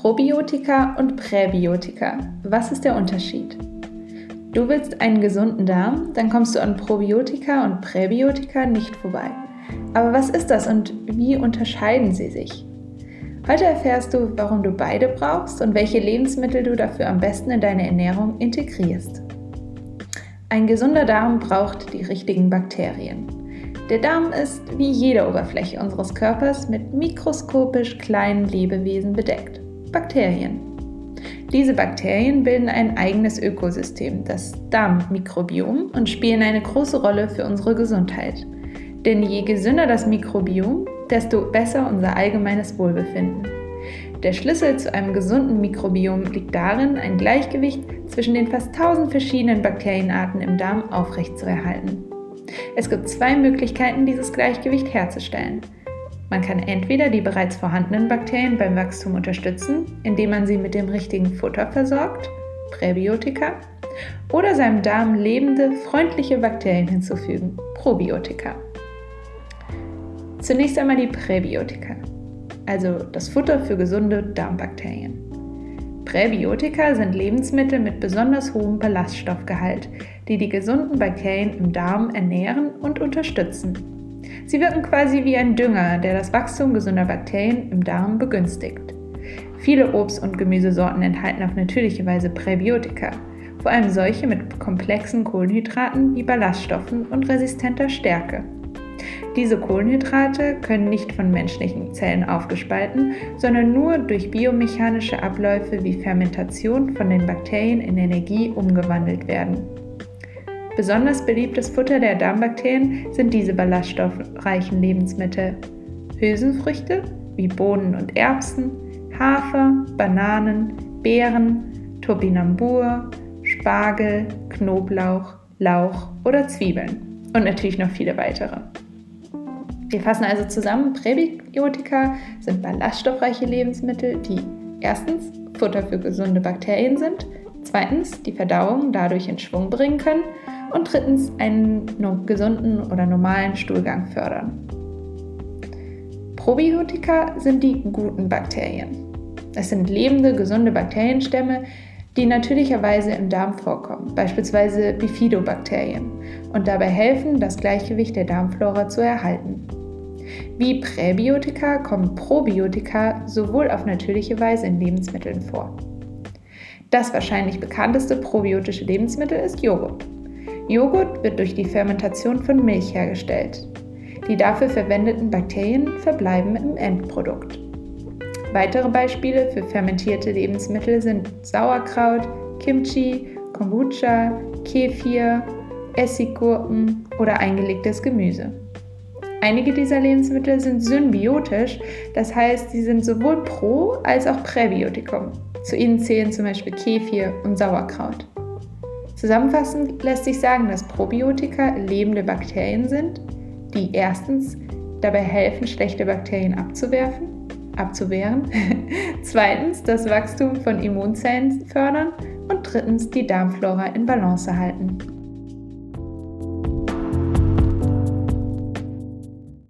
Probiotika und Präbiotika. Was ist der Unterschied? Du willst einen gesunden Darm, dann kommst du an Probiotika und Präbiotika nicht vorbei. Aber was ist das und wie unterscheiden sie sich? Heute erfährst du, warum du beide brauchst und welche Lebensmittel du dafür am besten in deine Ernährung integrierst. Ein gesunder Darm braucht die richtigen Bakterien. Der Darm ist wie jede Oberfläche unseres Körpers mit mikroskopisch kleinen Lebewesen bedeckt. Bakterien. Diese Bakterien bilden ein eigenes Ökosystem, das Darmmikrobiom, und spielen eine große Rolle für unsere Gesundheit. Denn je gesünder das Mikrobiom, desto besser unser allgemeines Wohlbefinden. Der Schlüssel zu einem gesunden Mikrobiom liegt darin, ein Gleichgewicht zwischen den fast 1000 verschiedenen Bakterienarten im Darm aufrechtzuerhalten. Es gibt zwei Möglichkeiten, dieses Gleichgewicht herzustellen. Man kann entweder die bereits vorhandenen Bakterien beim Wachstum unterstützen, indem man sie mit dem richtigen Futter versorgt, Präbiotika, oder seinem Darm lebende, freundliche Bakterien hinzufügen, Probiotika. Zunächst einmal die Präbiotika, also das Futter für gesunde Darmbakterien. Präbiotika sind Lebensmittel mit besonders hohem Ballaststoffgehalt, die die gesunden Bakterien im Darm ernähren und unterstützen. Sie wirken quasi wie ein Dünger, der das Wachstum gesunder Bakterien im Darm begünstigt. Viele Obst- und Gemüsesorten enthalten auf natürliche Weise Präbiotika, vor allem solche mit komplexen Kohlenhydraten wie Ballaststoffen und resistenter Stärke. Diese Kohlenhydrate können nicht von menschlichen Zellen aufgespalten, sondern nur durch biomechanische Abläufe wie Fermentation von den Bakterien in Energie umgewandelt werden. Besonders beliebtes Futter der Darmbakterien sind diese ballaststoffreichen Lebensmittel. Hülsenfrüchte wie Bohnen und Erbsen, Hafer, Bananen, Beeren, Topinambur, Spargel, Knoblauch, Lauch oder Zwiebeln und natürlich noch viele weitere. Wir fassen also zusammen, Präbiotika sind ballaststoffreiche Lebensmittel, die erstens Futter für gesunde Bakterien sind, zweitens die Verdauung dadurch in Schwung bringen können und drittens einen gesunden oder normalen Stuhlgang fördern. Probiotika sind die guten Bakterien. Es sind lebende, gesunde Bakterienstämme, die natürlicherweise im Darm vorkommen, beispielsweise Bifidobakterien, und dabei helfen, das Gleichgewicht der Darmflora zu erhalten. Wie Präbiotika kommen Probiotika sowohl auf natürliche Weise in Lebensmitteln vor. Das wahrscheinlich bekannteste probiotische Lebensmittel ist Joghurt. Joghurt wird durch die Fermentation von Milch hergestellt. Die dafür verwendeten Bakterien verbleiben im Endprodukt. Weitere Beispiele für fermentierte Lebensmittel sind Sauerkraut, Kimchi, Kombucha, Kefir, Essiggurken oder eingelegtes Gemüse. Einige dieser Lebensmittel sind symbiotisch, das heißt, sie sind sowohl Pro- als auch Präbiotikum. Zu ihnen zählen zum Beispiel Kefir und Sauerkraut. Zusammenfassend lässt sich sagen, dass Probiotika lebende Bakterien sind, die erstens dabei helfen, schlechte Bakterien abzuwerfen, abzuwehren, zweitens das Wachstum von Immunzellen fördern und drittens die Darmflora in Balance halten.